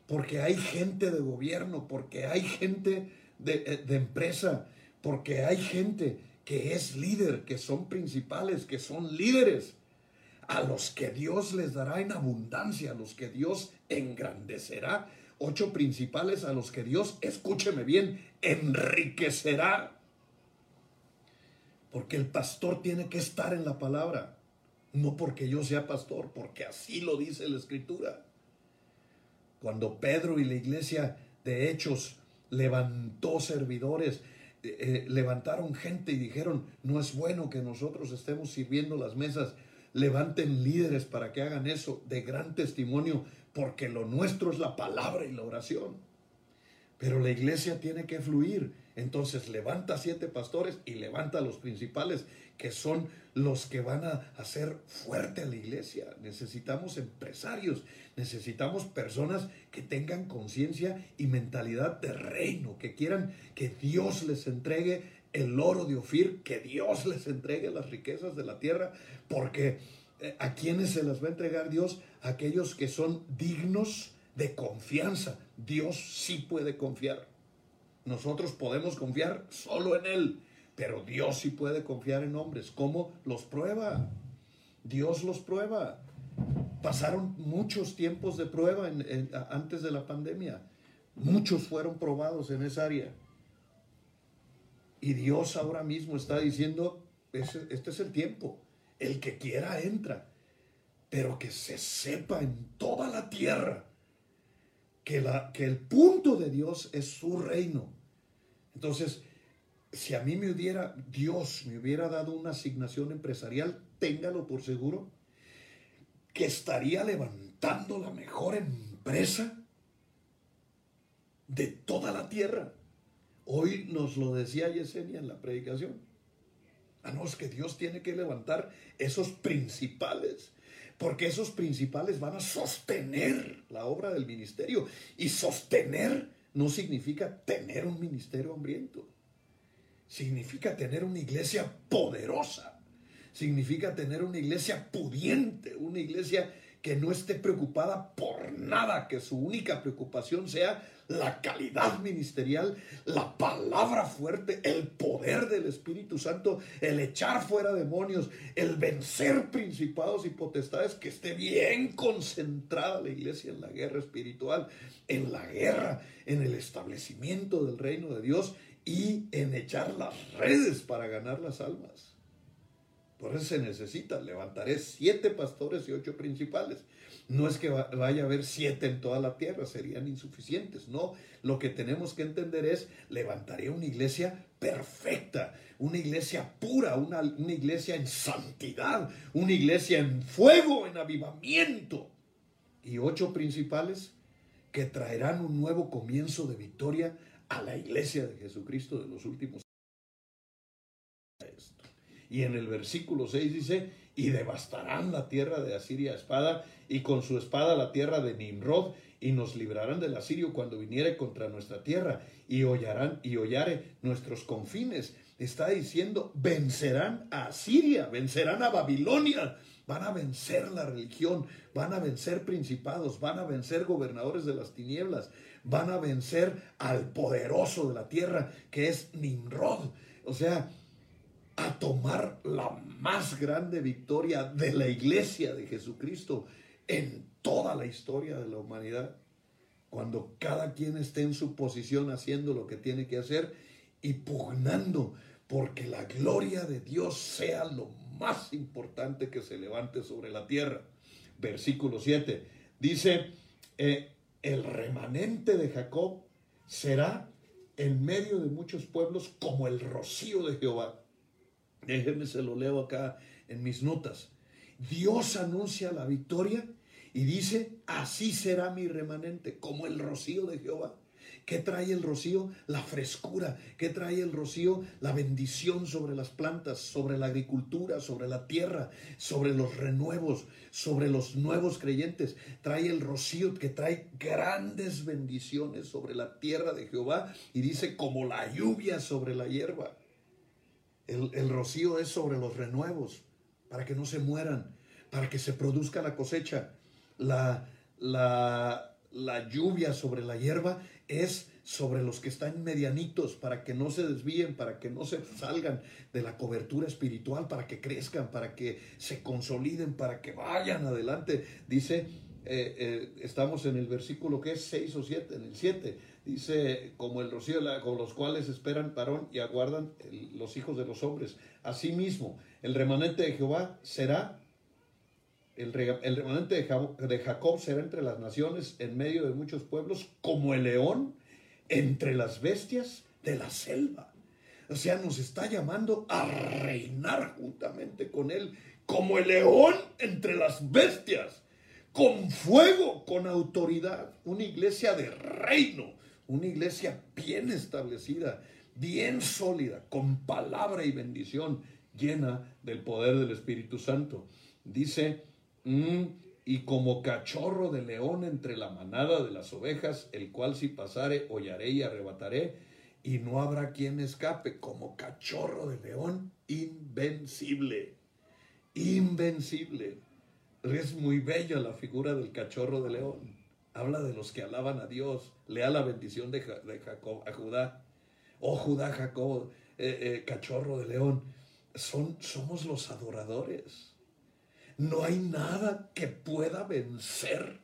porque hay gente de gobierno, porque hay gente eh, de, empresa, porque hay gente que es líder, que son principales, que son líderes, a los que Dios les dará en abundancia, a los que Dios engrandecerá. Ocho principales a los que Dios, escúcheme bien, enriquecerá. Porque el pastor tiene que estar en la palabra, no porque yo sea pastor, porque así lo dice la escritura. Cuando Pedro y la iglesia de Hechos levantó servidores, eh, eh, levantaron gente y dijeron, no es bueno que nosotros estemos sirviendo las mesas, levanten líderes para que hagan eso de gran testimonio, porque lo nuestro es la palabra y la oración. Pero la iglesia tiene que fluir. Entonces levanta siete pastores y levanta los principales que son los que van a hacer fuerte la iglesia. Necesitamos empresarios, necesitamos personas que tengan conciencia y mentalidad de reino, que quieran que Dios les entregue el oro de Ofir, que Dios les entregue las riquezas de la tierra, porque eh, a quienes se las va a entregar Dios, aquellos que son dignos de confianza. Dios sí puede confiar. Nosotros podemos confiar solo en Él. Pero Dios sí puede confiar en hombres. ¿Cómo los prueba? Dios los prueba. Pasaron muchos tiempos de prueba antes de la pandemia. Muchos fueron probados en esa área. Y Dios ahora mismo está diciendo, este es el tiempo. El que quiera entra. Pero que se sepa en toda la tierra que, la, que el punto de Dios es su reino. Entonces, si a mí me hubiera, Dios me hubiera dado una asignación empresarial, téngalo por seguro, que estaría levantando la mejor empresa de toda la tierra. Hoy nos lo decía Yesenia en la predicación. Ah, no, es que Dios tiene que levantar esos principales, porque esos principales van a sostener la obra del ministerio. Y sostener no significa tener un ministerio hambriento significa tener una iglesia poderosa, significa tener una iglesia pudiente, una iglesia que no esté preocupada por nada, que su única preocupación sea la calidad ministerial, la palabra fuerte, el poder del Espíritu Santo, el echar fuera demonios, el vencer principados y potestades, que esté bien concentrada la iglesia en la guerra espiritual, en la guerra, en el establecimiento del reino de Dios y en echar las redes para ganar las almas. Por eso se necesita, levantaré siete pastores y ocho principales. No es que vaya a haber siete en toda la tierra, serían insuficientes. No, lo que tenemos que entender es, levantaré una iglesia perfecta, una iglesia pura, una, una iglesia en santidad, una iglesia en fuego, en avivamiento. Y ocho principales que traerán un nuevo comienzo de victoria a la iglesia de Jesucristo de los últimos y en el versículo 6 dice, y devastarán la tierra de Asiria a espada, y con su espada la tierra de Nimrod, y nos librarán del asirio cuando viniere contra nuestra tierra, y hollarán y hollare nuestros confines. Está diciendo, vencerán a Asiria, vencerán a Babilonia, van a vencer la religión, van a vencer principados, van a vencer gobernadores de las tinieblas, van a vencer al poderoso de la tierra, que es Nimrod. O sea, a tomar la más grande victoria de la iglesia de Jesucristo en toda la historia de la humanidad. Cuando cada quien esté en su posición haciendo lo que tiene que hacer y pugnando porque la gloria de Dios sea lo más importante que se levante sobre la tierra. Versículo 7 dice, eh, el remanente de Jacob será en medio de muchos pueblos como el rocío de Jehová. Déjenme se lo leo acá en mis notas. Dios anuncia la victoria y dice, así será mi remanente, como el rocío de Jehová. ¿Qué trae el rocío? La frescura. ¿Qué trae el rocío? La bendición sobre las plantas, sobre la agricultura, sobre la tierra, sobre los renuevos, sobre los nuevos creyentes. Trae el rocío que trae grandes bendiciones sobre la tierra de Jehová y dice como la lluvia sobre la hierba. El, el rocío es sobre los renuevos, para que no se mueran, para que se produzca la cosecha. La, la, la lluvia sobre la hierba es sobre los que están medianitos, para que no se desvíen, para que no se salgan de la cobertura espiritual, para que crezcan, para que se consoliden, para que vayan adelante. Dice, eh, eh, estamos en el versículo que es 6 o 7, en el 7, dice, como el rocío con los cuales esperan varón y aguardan los hijos de los hombres. Asimismo, el remanente de Jehová será el, remanente de Jacob será entre las naciones, en medio de muchos pueblos, como el león entre las bestias de la selva. O sea, nos está llamando a reinar juntamente con Él, como el león entre las bestias, con fuego, con autoridad. Una iglesia de reino, una iglesia bien establecida, bien sólida, con palabra y bendición, llena del poder del Espíritu Santo. Dice Mm, y como cachorro de león entre la manada de las ovejas, el cual si pasare hollaré y arrebataré, y no habrá quien escape, como cachorro de león, invencible, invencible. Es muy bella la figura del cachorro de león. Habla de los que alaban a Dios. Lea la bendición de, Jacob a Judá. Oh Judá, Jacob, eh, eh, cachorro de león. Son, somos los adoradores. No hay nada que pueda vencer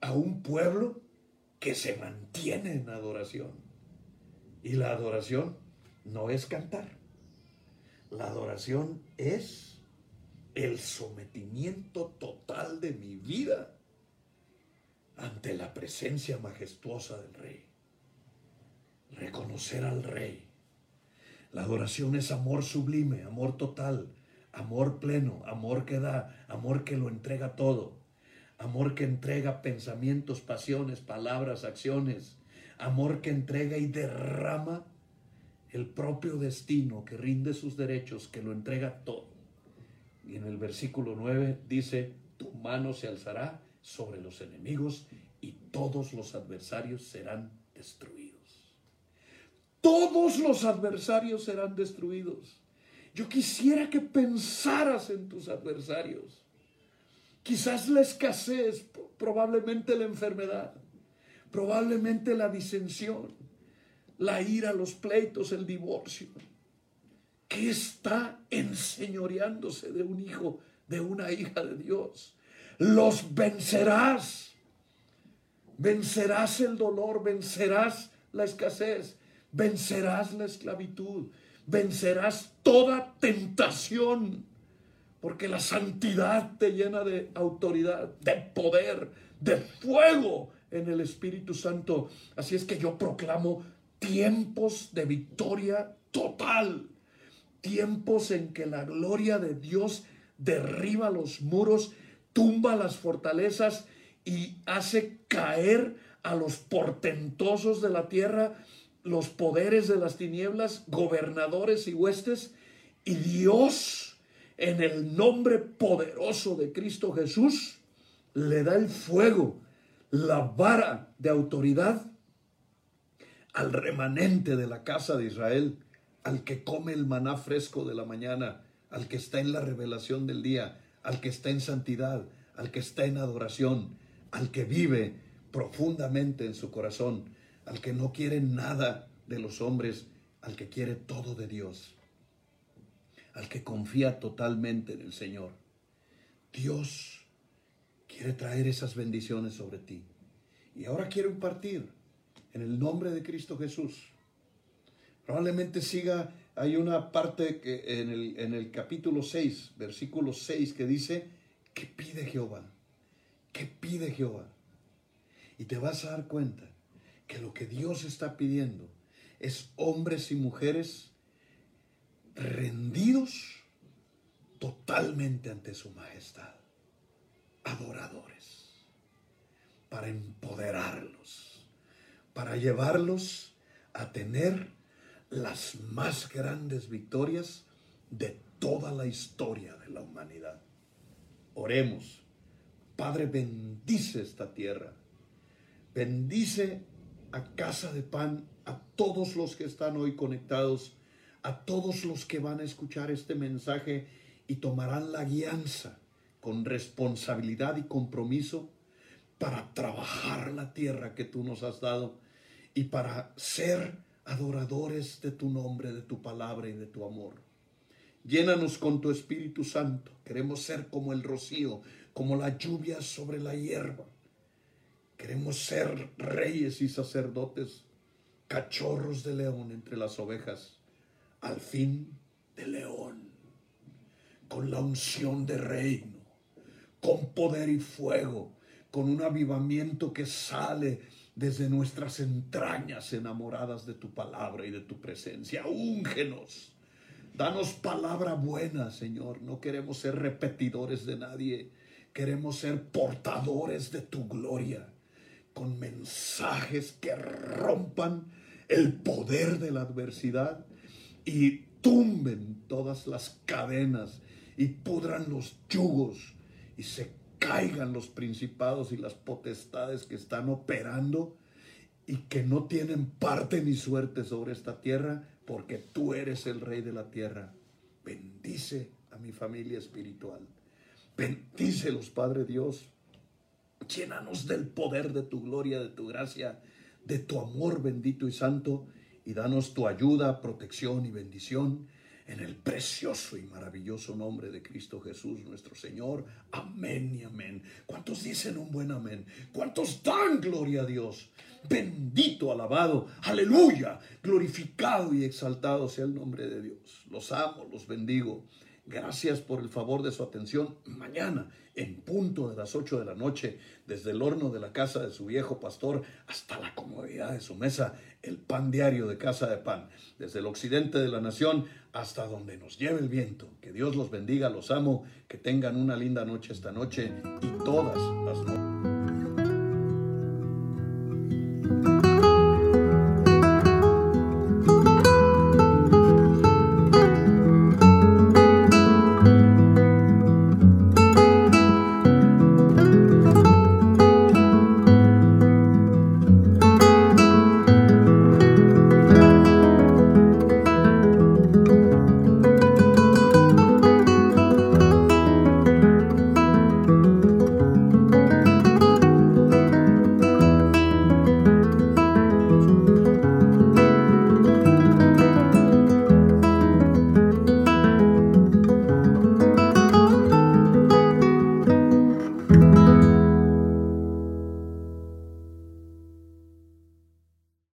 a un pueblo que se mantiene en adoración. Y la adoración no es cantar. La adoración es el sometimiento total de mi vida ante la presencia majestuosa del Rey. Reconocer al Rey. La adoración es amor sublime, amor total, Amor pleno, amor que da, amor que lo entrega todo. Amor que entrega pensamientos, pasiones, palabras, acciones. Amor que entrega y derrama el propio destino, que rinde sus derechos, que lo entrega todo. Y en el versículo 9 dice, tu mano se alzará sobre los enemigos y todos los adversarios serán destruidos. Todos los adversarios serán destruidos. Yo quisiera que pensaras en tus adversarios. Quizás la escasez, probablemente la enfermedad, probablemente la disensión, la ira, los pleitos, el divorcio. ¿Qué está enseñoreándose de un hijo, de una hija de Dios? Los vencerás. Vencerás el dolor, vencerás la escasez, vencerás la esclavitud, vencerás toda tentación, porque la santidad te llena de autoridad, de poder, de fuego en el Espíritu Santo. Así es que yo proclamo tiempos de victoria total, tiempos en que la gloria de Dios derriba los muros, tumba las fortalezas y hace caer a los portentosos de la tierra los poderes de las tinieblas, gobernadores y huestes, y Dios, en el nombre poderoso de Cristo Jesús, le da el fuego, la vara de autoridad al remanente de la casa de Israel, al que come el maná fresco de la mañana, al que está en la revelación del día, al que está en santidad, al que está en adoración, al que vive profundamente en su corazón al que no quiere nada de los hombres, al que quiere todo de Dios, al que confía totalmente en el Señor. Dios quiere traer esas bendiciones sobre ti. Y ahora quiero impartir en el nombre de Cristo Jesús. Probablemente siga, hay una parte que en, el, en el capítulo 6, versículo 6, que dice, ¿qué pide Jehová? ¿Qué pide Jehová? Y te vas a dar cuenta que lo que Dios está pidiendo es hombres y mujeres rendidos totalmente ante su majestad, adoradores, para empoderarlos, para llevarlos a tener las más grandes victorias de toda la historia de la humanidad. Oremos. Padre, bendice esta tierra. Bendice a Casa de Pan, a todos los que están hoy conectados, a todos los que van a escuchar este mensaje y tomarán la guianza con responsabilidad y compromiso para trabajar la tierra que tú nos has dado y para ser adoradores de tu nombre, de tu palabra y de tu amor. Llénanos con tu Espíritu Santo. Queremos ser como el rocío, como la lluvia sobre la hierba. Queremos ser reyes y sacerdotes, cachorros de león entre las ovejas, al fin de león, con la unción de reino, con poder y fuego, con un avivamiento que sale desde nuestras entrañas enamoradas de tu palabra y de tu presencia. Úngenos. Danos palabra buena, Señor. No queremos ser repetidores de nadie. Queremos ser portadores de tu gloria, con mensajes que rompan el poder de la adversidad y tumben todas las cadenas y pudran los yugos y se caigan los principados y las potestades que están operando y que no tienen parte ni suerte sobre esta tierra, porque tú eres el rey de la tierra. Bendice a mi familia espiritual. Bendícelos, Padre Dios. Llénanos del poder de tu gloria, de tu gracia, de tu amor bendito y santo, y danos tu ayuda, protección y bendición en el precioso y maravilloso nombre de Cristo Jesús nuestro Señor. Amén y amén. ¿Cuántos dicen un buen amén? ¿Cuántos dan gloria a Dios? Bendito, alabado, aleluya, glorificado y exaltado sea el nombre de Dios. Los amo, los bendigo. Gracias por el favor de su atención. Mañana, en punto de las 8 de la noche, desde el horno de la casa de su viejo pastor hasta la comodidad de su mesa, el pan diario de casa de pan, desde el occidente de la nación hasta donde nos lleve el viento. Que Dios los bendiga, los amo, que tengan una linda noche esta noche y todas las noches.